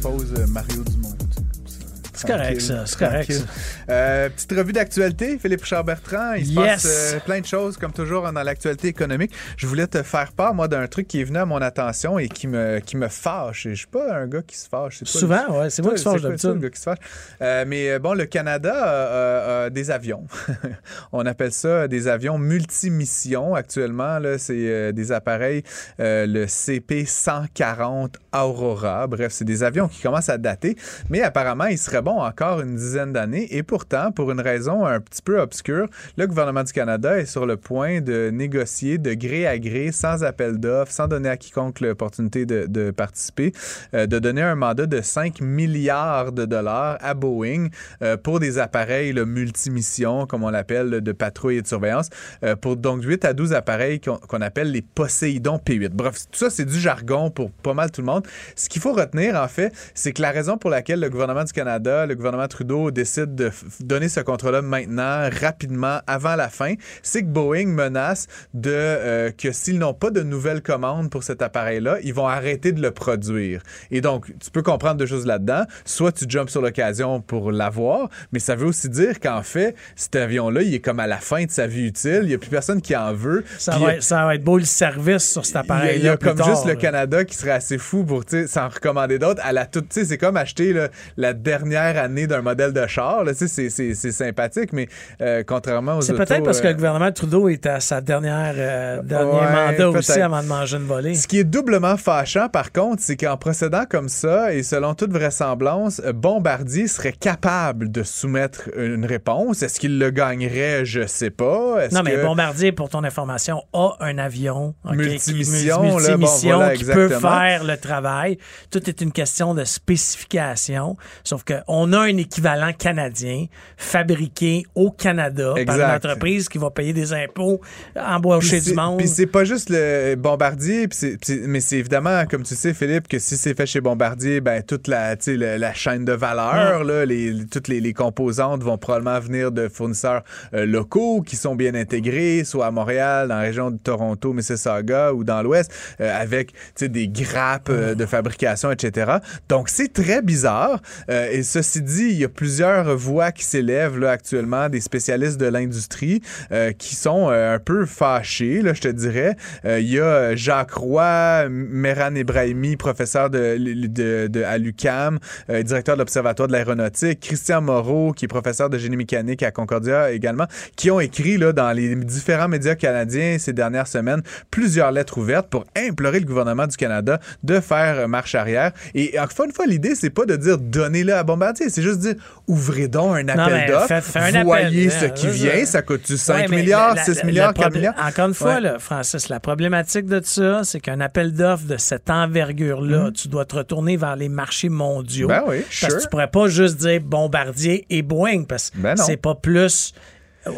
Pause euh, Mario Dumont. C'est correct, ça. C'est correct, ça. Euh, petite revue d'actualité, Philippe Richard Bertrand. Il se Yes. passe euh, plein de choses, comme toujours, dans l'actualité économique. Je voulais te faire part, moi, d'un truc qui est venu à mon attention et qui me, qui me fâche. Et je suis pas un gars qui se fâche. c'est pas- Souvent, ouais, c'est moi qui se fâche d'habitude. le gars qui se fâche? Euh, mais bon, le Canada a, des avions. On appelle ça des avions multimissions actuellement. C'est des appareils, le CP-140 Aurora. Bref, c'est des avions qui commencent à dater, mais apparemment, ils seraient bons encore une dizaine d'années. Et pourtant, pour une raison un petit peu obscure, le gouvernement du Canada est sur le point de négocier de gré à gré, sans appel d'offres, sans donner à quiconque l'opportunité de, participer, euh, de donner un mandat de 5 milliards de dollars à Boeing euh, pour des appareils là, multimissions, comme on l'appelle, de patrouille et de surveillance, euh, pour donc 8 à 12 appareils qu'on appelle les Poséidon P8. Bref, tout ça, c'est du jargon pour pas mal tout le monde. Ce qu'il faut retenir, en fait, c'est que la raison pour laquelle le gouvernement du Canada, le gouvernement Trudeau décide de donner ce contrat-là maintenant, rapidement, avant la fin, c'est que Boeing menace de euh, que s'ils n'ont pas de nouvelles commandes pour cet appareil-là, ils vont arrêter de le produire. Et donc, tu peux comprendre deux choses là-dedans. Soit tu jumpes sur l'occasion pour l'avoir, mais ça veut aussi dire qu'en fait, cet avion-là, il est comme à la fin de sa vie utile. Il n'y a plus personne qui en veut. Ça va, être, ça va être beau le service sur cet appareil-là. il y a, plus comme tard, juste le. Canada qui serait assez fou pour s'en recommander d'autres. À la toute, c'est comme acheter là, la dernière année d'un modèle de char. là. C'est c'est- c'est sympathique, mais euh, contrairement aux C'est autos, peut-être parce que euh, le gouvernement Trudeau est à sa dernière euh, dernier Ouais, mandat aussi avant de manger une volée. Ce qui est doublement fâchant, par contre, c'est qu'en procédant comme ça, et selon toute vraisemblance, euh, Bombardier serait capable de soumettre une réponse. Est-ce qu'il le gagnerait? Je sais pas. Est-ce Non, mais que- Bombardier, pour ton information, a un avion ok, Multimission, qui, là, bon, multimission voilà, qui peut faire le travail. Tout est une question de spécification. Sauf qu'on a un équivalent canadien fabriqué au Canada par une entreprise qui va payer des impôts, embaucher du monde. Puis c'est pas juste le Bombardier, puis c'est- mais c'est évidemment, comme tu sais, Philippe, que si c'est fait chez Bombardier, ben toute la, le- la chaîne de valeur, là, les, toutes les, les composantes vont probablement venir de fournisseurs euh, locaux qui sont bien intégrés, soit à Montréal, dans la région de Toronto, Mississauga ou dans l'Ouest, euh, avec des grappes euh, de fabrication, etc. Donc c'est très bizarre. Et ceci dit, il y a plusieurs qui s'élèvent actuellement, des spécialistes de l'industrie euh, qui sont euh, un peu fâchés, je te dirais. Euh, il y a Jacques Roy, Meran Ebrahimi, professeur à l'UCAM, directeur de l'Observatoire de l'aéronautique, Christian Moreau, qui est professeur de génie mécanique à Concordia également, qui ont écrit dans les différents médias canadiens ces dernières semaines plusieurs lettres ouvertes pour implorer le gouvernement du Canada de faire marche arrière. Et encore une fois, l'idée, c'est pas de dire donnez-le à Bombardier, c'est juste dire ouvrez donc un appel d'offres, voyez appel. ce qui Ouais, vient, ça coûte-tu 5 Ouais, milliards, la- 6 la- milliards, le 4 problème- milliards? Encore une fois, Ouais. là, Francis, la problématique de ça, c'est qu'un appel d'offres de cette envergure-là, tu dois te retourner vers les marchés mondiaux. Ben oui, Parce sure. que tu pourrais pas juste dire Bombardier et Boeing, parce que Ben c'est pas plus.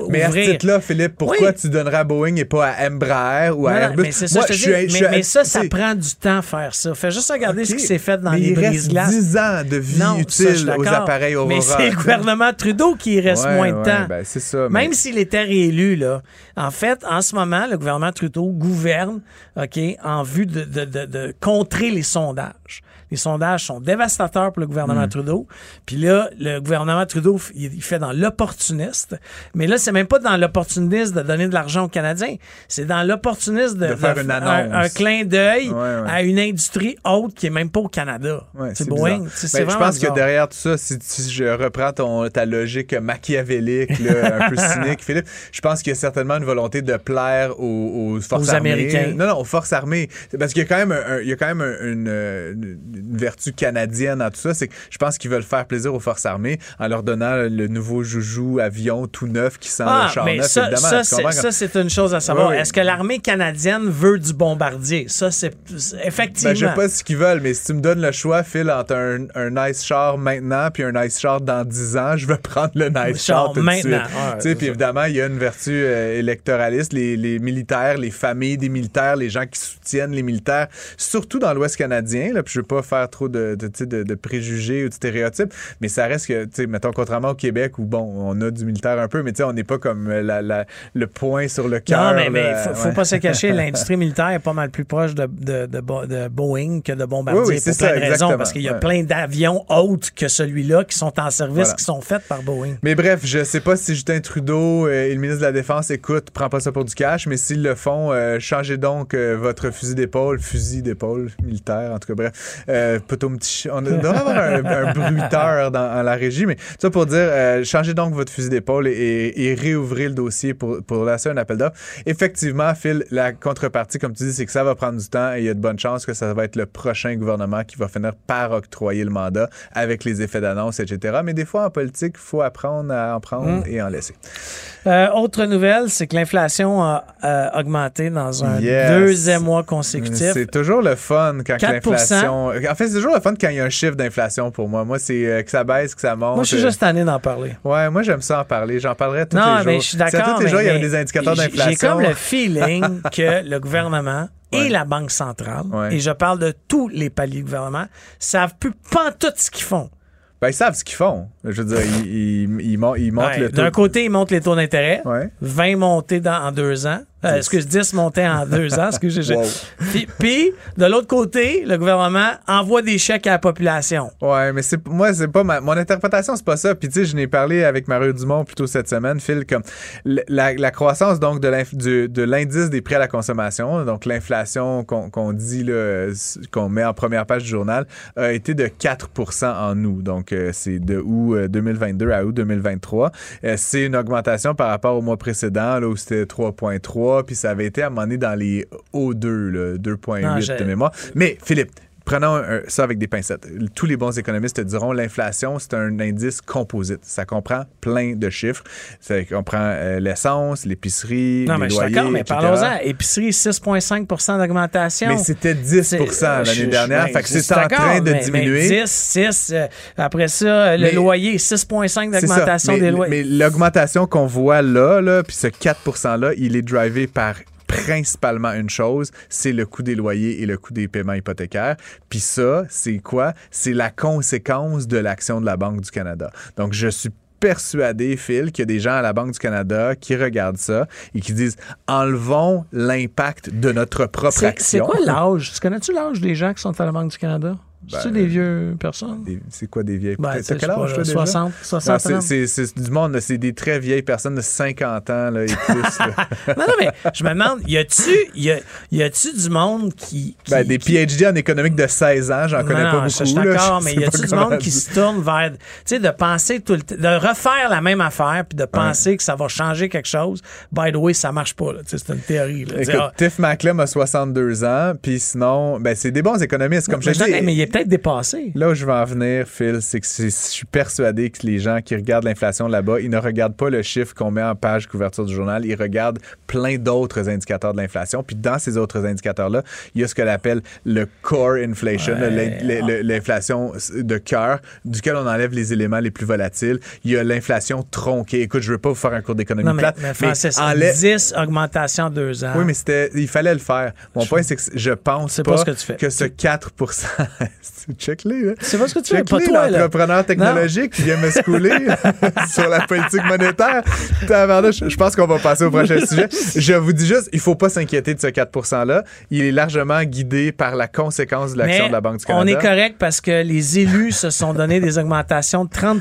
Mais à ce ouvrir- titre-là, Philippe, pourquoi Oui. tu donnerais à Boeing et pas à Embraer ou à Non, Airbus? mais ça, Moi, je te je dis. suis- je mais, suis- mais ça, prend du temps faire ça. Fais juste regarder ce qui s'est fait dans Mais les brise-glaces. 10 ans de vie Non, ça, utile aux appareils Aurora. Mais c'est le gouvernement Trudeau qui reste Ouais, moins de ouais, temps. ben, ça. mais- Même s'il était réélu, là, en fait, en ce moment, le gouvernement Trudeau gouverne OK, en vue de, de- de- de contrer les sondages. Les sondages sont dévastateurs pour le gouvernement Hmm. Trudeau. Puis là, le gouvernement Trudeau, il, fait dans l'opportuniste. Mais là, c'est même pas dans l'opportuniste de donner de l'argent aux Canadiens. C'est dans l'opportuniste de, De faire de une annonce. Un, un clin d'œil Ouais, ouais. à une industrie haute qui est même pas au Canada. Ouais, c'est Boeing. Ben, je pense que derrière tout ça, si, si je reprends ton, ta logique machiavélique, là, un peu cynique, Philippe, je pense qu'il y a certainement une volonté de plaire aux, aux forces Aux armées. Américains. Non, non, aux forces armées. Parce qu'il y a quand même, un- un- il y a quand même un- une, une- une vertu canadienne dans tout ça, c'est que je pense qu'ils veulent faire plaisir aux forces armées en leur donnant le nouveau joujou avion tout neuf qui sent Ah, le char mais neuf, ça, évidemment. ça, c'est, une chose à savoir. Oui, oui. Est-ce que l'armée canadienne veut du bombardier? Ça, c'est, effectivement. Ben, je sais pas ce qu'ils veulent, mais si tu me donnes le choix, Phil, entre un, un nice char maintenant puis un nice char dans 10 ans, je vais prendre le nice Char char tout de maintenant, suite. ouais, Tu sais, c'est puis évidemment, il y a une vertu euh, électoraliste. Les, les militaires, les familles des militaires, les gens qui soutiennent les militaires, surtout dans l'Ouest canadien, là, puis je veux pas faire trop de, de, de, de préjugés ou de stéréotypes, mais ça reste que, tu sais, mettons, contrairement au Québec où, bon, on a du militaire un peu, mais tu sais, on n'est pas comme euh, la, la- le point sur le cœur. Non, mais, mais là, faut, faut pas se cacher, l'industrie militaire est pas mal plus proche de, de, de, Bo- de Boeing que de Bombardier Oui, oui, plein ça, raisons, parce qu'il y a ouais. plein d'avions hautes que celui-là qui sont en service, Voilà. qui sont faits par Boeing. Mais bref, je sais pas si Justin Trudeau euh, et le ministre de la Défense écoute, prends pas ça pour du cash, mais s'ils le font, euh, changez donc euh, votre fusil d'épaule, fusil d'épaule militaire, en tout cas, bref. Euh, plutôt un petit ch- on devrait avoir un, un bruiteur dans, dans la régie, mais ça pour dire, euh, changez donc votre fusil d'épaule et, et, et réouvrez le dossier pour, pour lancer un appel d'offres. Effectivement, Phil, la contrepartie, comme tu dis, c'est que ça va prendre du temps et il y a de bonnes chances que ça va être le prochain gouvernement qui va finir par octroyer le mandat avec les effets d'annonce, etc. Mais des fois, en politique, il faut apprendre à en prendre et en laisser. Euh, autre nouvelle, c'est que l'inflation a euh, augmenté dans un Yes. deuxième mois consécutif. C'est toujours le fun quand 4%. l'inflation. En fait, c'est toujours le fun quand il y a un chiffre d'inflation pour moi. Moi, c'est euh, que ça baisse, que ça monte. Moi, je suis Euh, juste tanné d'en parler. Ouais, moi, j'aime ça en parler. J'en parlerai tous non, les mais jours. je suis Si à d'accord. tous les mais- jours, il y avait mais des indicateurs d'inflation. J'ai comme le feeling que le gouvernement et Ouais. la Banque centrale, Ouais. et je parle de tous les paliers de gouvernement, savent plus pas tout ce qu'ils font. Ben, ils savent ce qu'ils font. Je veux dire, ils, ils, ils mon- ils montent Ouais, le taux. D'un côté, ils montent les taux d'intérêt. Ouais. 20 montées dans- en deux ans. Euh, excuse, 10 montées en deux ans? Excuse, j'ai- Wow. Puis, puis, de l'autre côté, le gouvernement envoie des chèques à la population. Ouais, mais c'est moi c'est pas ma, mon interprétation, c'est pas ça. Puis tu sais, je n'ai parlé avec Mario Dumont plutôt cette semaine, Phil, comme la, la croissance donc de l'indice des prix à la consommation, donc l'inflation qu'on dit qu'on met en première page du journal, a été de 4% en août. Donc euh, c'est de août euh, 2022 à août 2023. Euh, c'est une augmentation par rapport au mois précédent là où c'était 3.3, puis ça avait été à un moment donné dans les O2 là, 2.8 Non, j'ai- de mémoire. Mais Philippe, Prenons un- ça avec des pincettes. Tous les bons économistes te diront l'inflation, c'est un indice composite. Ça comprend plein de chiffres. Ça comprend euh, l'essence, l'épicerie, Non, les mais je suis loyers, d'accord, mais parlons-en. Épicerie, 6,5% d'augmentation. Mais c'était 10 C'est- l'année je- je- dernière. ben, fait que je c'est en train de mais- diminuer. Mais 10, 6. euh, après ça, le Mais- loyer, 6,5 C'est ça. d'augmentation des loyers. Mais l'augmentation qu'on voit là, là puis ce 4 %-là, il est drivé par principalement une chose, c'est le coût des loyers et le coût des paiements hypothécaires. Puis ça, c'est quoi? C'est la conséquence de l'action de la Banque du Canada. Donc, je suis persuadé, Phil, qu'il y a des gens à la Banque du Canada qui regardent ça et qui disent enlevons l'impact de notre propre C'est c'est action. quoi l'âge? Tu connais-tu l'âge des gens qui sont à la Banque du Canada? C'est des vieux personnes? Des- C'est quoi des vieilles Ben, T'as tu sais, quel je sais âge, pas, toi, déjà? 60, Non, 60 c'est- ans. c'est c'est du monde, c'est des très vieilles personnes de 50 ans là, et plus. là. Non, non, mais je me demande, y a-tu y a, y a-tu du monde qui. qui- Ben, des qui- PhD en économique de 16 ans, j'en connais Non, pas non, beaucoup. je suis là. d'accord, Je mais y a-tu du monde qui se tourne vers, tu sais, de penser tout le temps, de refaire la même affaire puis de penser que ça va changer quelque chose. By the way, ça marche pas, là. Tu sais, c'est une théorie, là. Écoute, Dire, ah, Tiff Macklem a 62 ans, puis sinon, ben, c'est des bons économistes. Comme je te dis, peut-être dépassé. Là où je veux en venir, Phil, c'est que je suis persuadé que les gens qui regardent l'inflation là-bas, ils ne regardent pas le chiffre qu'on met en page couverture du journal, ils regardent plein d'autres indicateurs de l'inflation. Puis dans ces autres indicateurs-là, il y a ce que l'appelle le core inflation, Ouais. l'in- l'inflation de cœur, duquel on enlève les éléments les plus volatiles. Il y a l'inflation tronquée. Écoute, je veux pas vous faire un cours d'économie mais, plate, mais Francis, enlève- 10 augmentations en deux ans. oui, mais c'était, il fallait le faire. Mon point, c'est que je pense pas, pas ce que ce 4 Check-les. C'est pas ce que tu pas toi, là. l'entrepreneur technologique qui vient me schooler sur la politique monétaire. Je pense qu'on va passer au prochain sujet. Je vous dis juste, il faut pas s'inquiéter de ce 4 %-là. Il est largement guidé par la conséquence de l'action de la Banque du Canada. on est correct parce que les élus se sont donné des augmentations de 30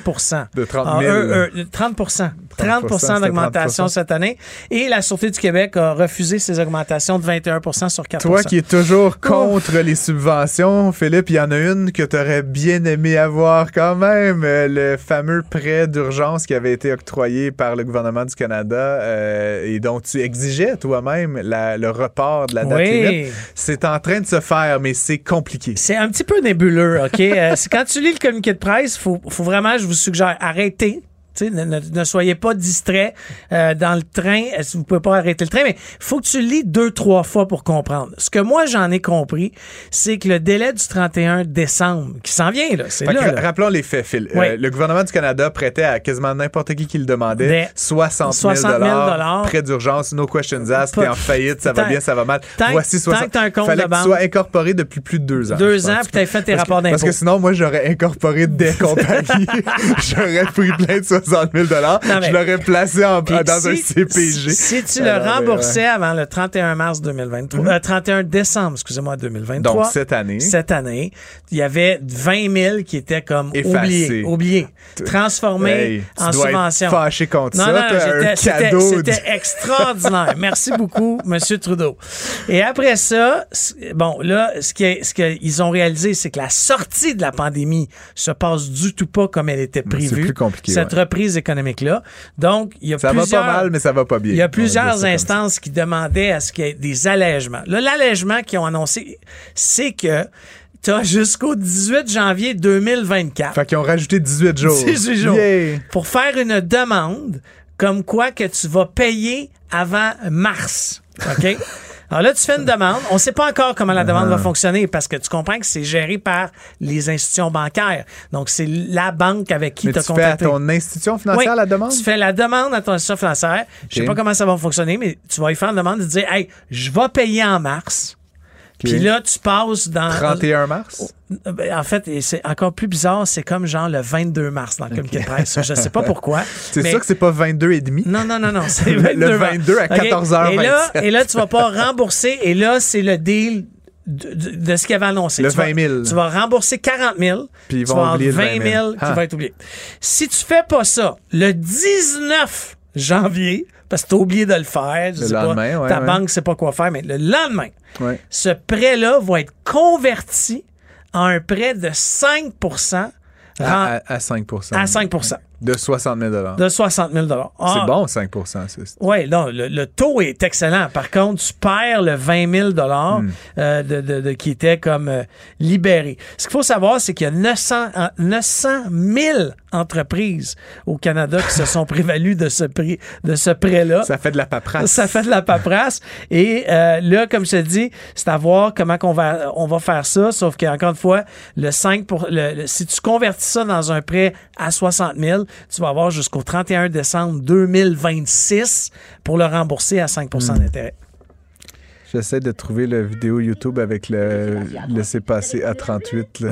De 30 Ah, 000. eux, eux, 30 30 c'était d'augmentation 30%. cette année. Et la Sûreté du Québec a refusé ces augmentations de 21% sur 4 Toi qui es toujours contre les subventions, Philippe, il y en une que tu aurais bien aimé avoir quand même, euh, le fameux prêt d'urgence qui avait été octroyé par le gouvernement du Canada euh, et dont tu exigeais toi-même le report de la date Oui. limite. C'est en train de se faire, mais c'est compliqué. C'est un petit peu nébuleux, OK? Euh, quand tu lis le communiqué de presse, faut, faut vraiment, je vous suggère, arrêtez. Ne, ne- ne soyez pas distrait euh, dans le train. Euh, Vous pouvez pas arrêter le train, mais faut que tu lis deux, trois fois pour comprendre. Ce que moi, j'en ai compris, c'est que le délai du 31 décembre, qui s'en vient, là, c'est là, ra- là. Rappelons les faits, Phil. Oui. Euh, le gouvernement du Canada prêtait à quasiment n'importe qui qui le demandait Des 60 000 60 000 prêt d'urgence, no questions asked, t'es en faillite, ça va Tant- bien, ça va mal. tant- Voici tant 60 que t'as un compte Fallait de que tu sois incorporé depuis plus de deux ans. Deux ans, puis t'as fait tes Parce rapports Parce que d'impôts. sinon, moi, j'aurais incorporé des compagnies. j'aurais pris plein de 60 000 Non, mais- Je l'aurais placé en, dans un CPG. Si tu le Alors, remboursais avant le 31 mars 2023, euh, 31 décembre, excusez-moi, 2023. Donc, cette année. Cette année, il y avait 20 000 qui étaient comme Effacés. oubliés, oubliés, transformés Hey, en dois subvention. Être fâché contre Non, ça. non, c'était cadeau. c'était extraordinaire. Merci beaucoup, Monsieur Trudeau. Et après ça, bon, là, ce qu'ils ce ont réalisé, c'est que la sortie de la pandémie se passe du tout pas comme elle était prévue. plus compliqué, Cette ouais. Reprise économique-là. Donc, il y a Ça plusieurs... va pas mal, mais ça va pas bien. Il y a plusieurs instances qui demandaient à ce qu'il y ait des allègements. Là, l'allègement qu'ils ont annoncé, c'est que tu as jusqu'au 18 janvier 2024 Fait qu'ils ont rajouté 18 jours. 18 jours Yeah. pour faire une demande comme quoi que tu vas payer avant mars. OK? Alors là, tu fais une demande. On ne sait pas encore comment la demande va fonctionner parce que tu comprends que c'est géré par les institutions bancaires. Donc, c'est la banque avec qui Mais tu tu as fais à contacté. ton institution financière Oui, la demande? Tu fais la demande à ton institution financière. Je sais pas comment ça va fonctionner, mais tu vas y faire une demande de dire Hey, je vais payer en mars. Puis là, tu passes dans. 31 mars? Ben, En fait, c'est encore plus bizarre, c'est comme genre le 22 mars dans le communiqué de presse. Je sais pas pourquoi. C'est mais- sûr que c'est pas 22 et demi? non, non, non, non. C'est Le 22, 22 à OK? 14h27. Et là, et là, tu vas pas rembourser. Et là, c'est le deal de, de- de ce qu'il avait annoncé. Le tu vas, 20 000. Tu vas rembourser 40 000. Puis ils tu vont vas avoir oublier le 20 000 20 000. qui Ah. va être oublié. Si tu fais pas ça, le 19 janvier, parce que tu as oublié de le faire, je Le sais pas, lendemain, ouais, ta ouais. banque sait pas quoi faire, mais le lendemain, Ouais. ce prêt-là va être converti en un prêt de 5 À, à- à 5 à 5 De 60 000 de 60 000 Ah, C'est bon, 5 c'est- oui, non, le, le taux est excellent. Par contre, tu perds le 20 000 Hmm. euh, de, de- de- qui était comme euh, libéré. Ce qu'il faut savoir, c'est qu'il y a 900, en- 900 000 entreprises au Canada qui se sont prévalues de ce prix, de ce prêt-là. Ça fait de la paperasse. Ça fait de la paperasse. Et euh, là, comme je te dis, c'est à voir comment qu'on va, on va faire ça. Sauf qu'encore une fois, le 5 pour, le- le- si tu convertis ça dans un prêt à 60 000, tu vas avoir jusqu'au 31 décembre 2026 pour le rembourser à 5 Hmm. d'intérêt. J'essaie de trouver la vidéo YouTube avec le laisser passer à 38. là.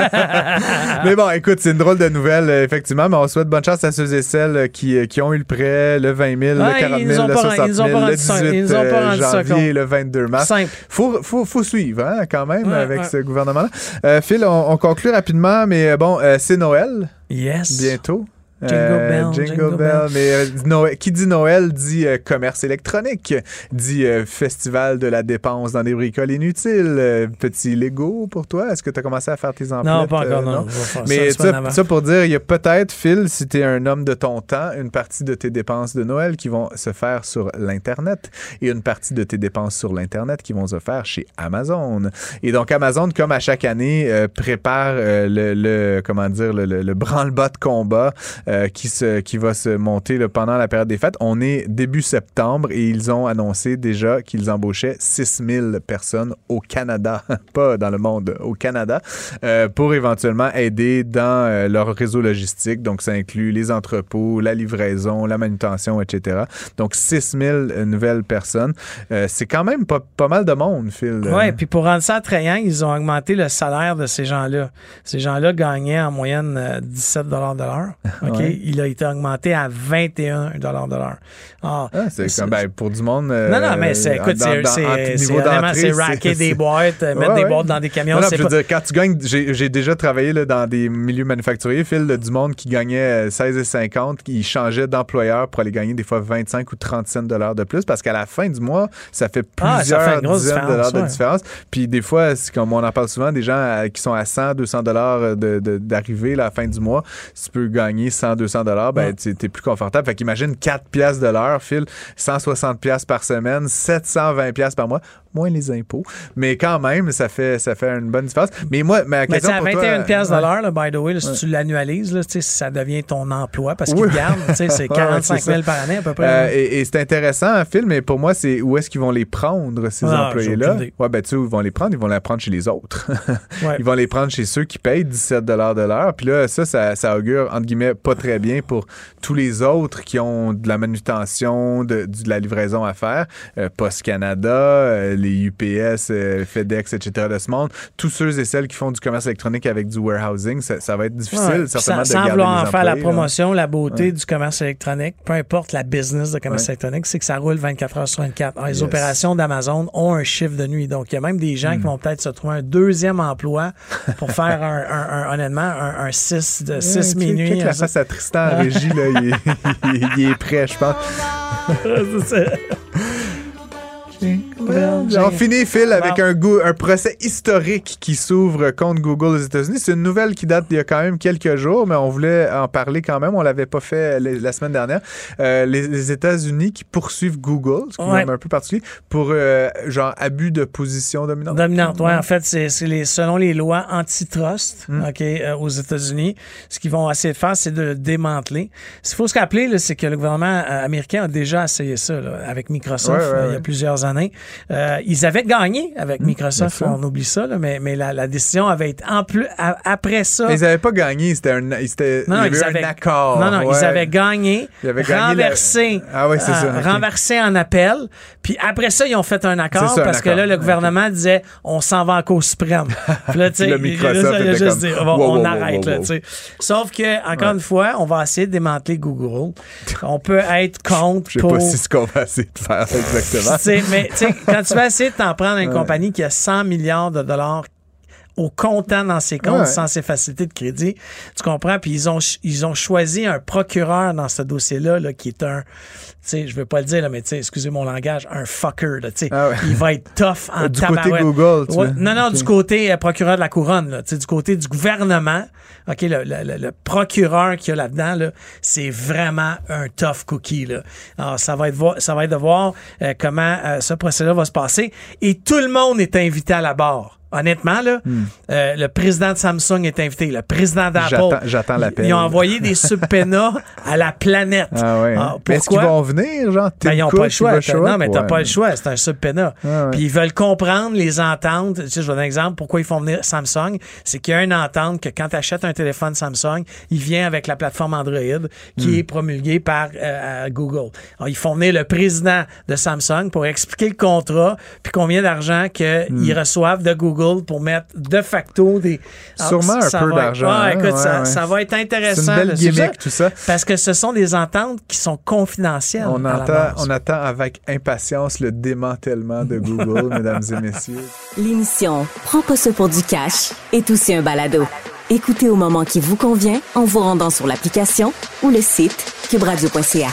mais bon, écoute, c'est une drôle de nouvelle, euh, effectivement. Mais on souhaite bonne chance à ceux et celles euh, qui, euh, qui ont eu le prêt, le 20 000, Ouais, le 40 ils nous 000, ont le pas- 60 ils nous ont 000, pas le rendu ça- 18 ils nous ont pas euh, janvier le 22 mars. Simple. Faut, faut, faut suivre, hein, quand même, Ouais, avec ouais. ce gouvernement-là. Euh, Phil, on, on conclut rapidement, mais bon, euh, c'est Noël, Yes. bientôt. Jingle Euh, bell, jingle, jingle bell. bell. Mais euh, Noël- qui dit Noël dit euh, commerce électronique, dit euh, festival de la dépense dans des bricoles inutiles. Euh, petit Lego pour toi? Est-ce que tu as commencé à faire tes emplettes? Non, pas encore, non. Mais ça, ça pour dire, il y a peut-être, Phil, si tu es un homme de ton temps, une partie de tes dépenses de Noël qui vont se faire sur l'Internet et une partie de tes dépenses sur l'Internet qui vont se faire chez Amazon. Et donc, Amazon, comme à chaque année, euh, prépare euh, le, le- comment dire, le, le- le branle-bas de combat euh, qui, se, qui va se monter là, pendant la période des fêtes. On est début septembre et ils ont annoncé déjà qu'ils embauchaient 6000 personnes au Canada, pas dans le monde, au Canada, euh, pour éventuellement aider dans euh, leur réseau logistique. Donc, ça inclut les entrepôts, la livraison, la manutention, etc. Donc, 6000 nouvelles personnes. Euh, c'est quand même pas, pas mal de monde, Phil. Oui, puis pour rendre ça attrayant, ils ont augmenté le salaire de ces gens-là. Ces gens-là gagnaient en moyenne euh, 17 de l'heure. OK? Ouais. Il a été augmenté à 21 de l'heure. Ah, Ah, c'est comme, ben, pour du monde. euh, non, non, mais c'est, écoute, c'est, vraiment, c'est racker des boîtes, euh, mettre Ouais, des boîtes dans des camions. Non, non, je veux dire, quand tu gagnes, j'ai déjà travaillé là, dans des milieux manufacturiers, Phil, là, du monde qui gagnait euh, 16,50, qui changeait d'employeur pour aller gagner des fois 25 ou 35 dollars de plus, parce qu'à la fin du mois, ça fait Ah, ça plusieurs fait une grosse dizaines de dollars de différence. Puis des fois, comme on en parle souvent, des gens euh, qui sont à 100, 200 dollars d'arrivée à la fin du mois, tu peux gagner 100, 200 dollars, ben Ouais. tu es plus confortable. Fait qu'imagine 4 piastres de l'heure, Phil, 160 piastres par semaine, 720 piastres par mois, moins les impôts. Mais quand même, ça fait, ça fait une bonne différence. Mais moi, ma Mais question sais, à pour toi, 21 pièces de l'heure, by the way, là, si tu l'annualises, ça devient ton emploi parce qu'ils Oui. C'est Ouais, 45 c'est 000 ça. par année à peu près. Euh, et et c'est intéressant, Phil, mais pour moi, c'est où est-ce qu'ils vont les prendre, ces Ah, employés-là? Ouais, ben, tu sais, où ils vont les prendre? Ils vont les prendre chez les autres. Ouais. Ils vont les prendre chez ceux qui payent 17 de l'heure. Puis là, ça, ça, ça augure, entre guillemets, pas très bien pour tous les autres qui ont de la manutention, de, de la livraison à faire. Euh, Post Canada, euh, les UPS, euh, FedEx, etc. de ce monde. Tous ceux et celles qui font du commerce électronique avec du warehousing, ça, ça va être difficile, Ouais, certainement, sans, de sans garder vouloir les en faire la employés, là. promotion, la beauté Ouais. du commerce électronique, peu importe la business de commerce Ouais. électronique, c'est que ça roule 24 heures sur 24. Alors, les Yes. opérations d'Amazon ont un chiffre de nuit. Donc, il y a même des gens qui vont peut-être se trouver un deuxième emploi pour faire un, un- un- honnêtement un, 6 de 6 Ouais, minuit. la face à Tristan en régie, là, il, est, il est- prêt, je pense. C'est ça. On finit, Phil, avec un, goût, un procès historique qui s'ouvre contre Google aux États-Unis. C'est une nouvelle qui date d'il y a quand même quelques jours, mais on voulait en parler quand même. On l'avait pas fait la, semaine dernière. Euh, les, les États-Unis qui poursuivent Google, ce qui est Ouais. même un peu particulier, pour euh, genre abus de position dominante. Dominante, ouais. En fait, c'est les, selon les lois antitrust ok, euh, aux États-Unis, ce qu'ils vont essayer de faire, c'est de le démanteler. Ce qu'il faut se rappeler, c'est que le gouvernement euh, américain a déjà essayé ça là, avec Microsoft Ouais, ouais, euh, il y a plusieurs années. Euh, ils avaient gagné avec Microsoft, bien sûr. on oublie ça, là, mais, mais la, la décision avait été en plus a- après ça. Mais ils n'avaient pas gagné, c'était un, c'était, il y avait ils un accord. Non, non, ouais. ils avaient gagné, Ils avaient gagné la- renversé, Ah ouais, c'est ça, euh, renversé en appel. Puis après ça, ils ont fait un accord un parce que là, le gouvernement disait on s'en va en Cour suprême. Puis là, tu sais, il- Microsoft il juste dit on, wow, on wow, arrête, wow, là, tu sais. Sauf que, encore une fois, on va essayer de démanteler Google. On peut être contre Je sais pour. pas si c'est ce qu'on va essayer de faire exactement. Mais tu sais, quand tu vas essayer de t'en prendre une compagnie qui a 100 milliards de dollars au comptant dans ses comptes Ouais. sans ses facilités de crédit, tu comprends? Puis ils ont, ils ont choisi un procureur dans ce dossier-là là, qui est un, tu sais, je veux pas le dire, là, mais tu sais, excusez mon langage, un fucker. Là, tu sais. Ah ouais. Il va être tough en Du côté tabarouette. Google, tu Ouais? Non, non, du côté euh, procureur de la couronne, là, tu sais, du côté du gouvernement. OK, le, le- le- le procureur qu'il y a là-dedans, là, c'est vraiment un tough cookie. Là. Alors, ça va être, vo- ça va être de voir euh, comment euh, ce procès-là va se passer. Et tout le monde est invité à la barre. Honnêtement, là, euh, le président de Samsung est invité, le président d'Apple. j'attends l'appel. Ils ont envoyé des subpoenas à la planète. Ah ouais. Ah, Est-ce qu'ils vont venir, genre? Ben, ils n'ont pas le choix. Non, mais t'as Ouais. pas le choix. C'est un. Ouais, ouais. Puis ils veulent comprendre les ententes. Tu sais, je vais donner un exemple. Pourquoi ils font venir Samsung? C'est qu'il y a une entente que quand tu achètes un téléphone Samsung, il vient avec la plateforme Android qui Hmm. est promulguée par euh, Google. Alors, ils font venir le président de Samsung pour expliquer le contrat puis combien d'argent qu'ils Hmm. reçoivent de Google pour mettre de facto des... Sûrement Alors, un peu d'argent, Ah, écoute, Ouais, ça, ouais. ça va être intéressant. C'est une belle gimmick, tout ça. Parce que ce sont des ententes qui sont confidentielles. On, à entend, on attend avec impatience le démantèlement de Google, mesdames et messieurs. L'émission Prends pas ça pour du cash est aussi un balado. Écoutez au moment qui vous convient en vous rendant sur l'application ou le site cubradio.ca.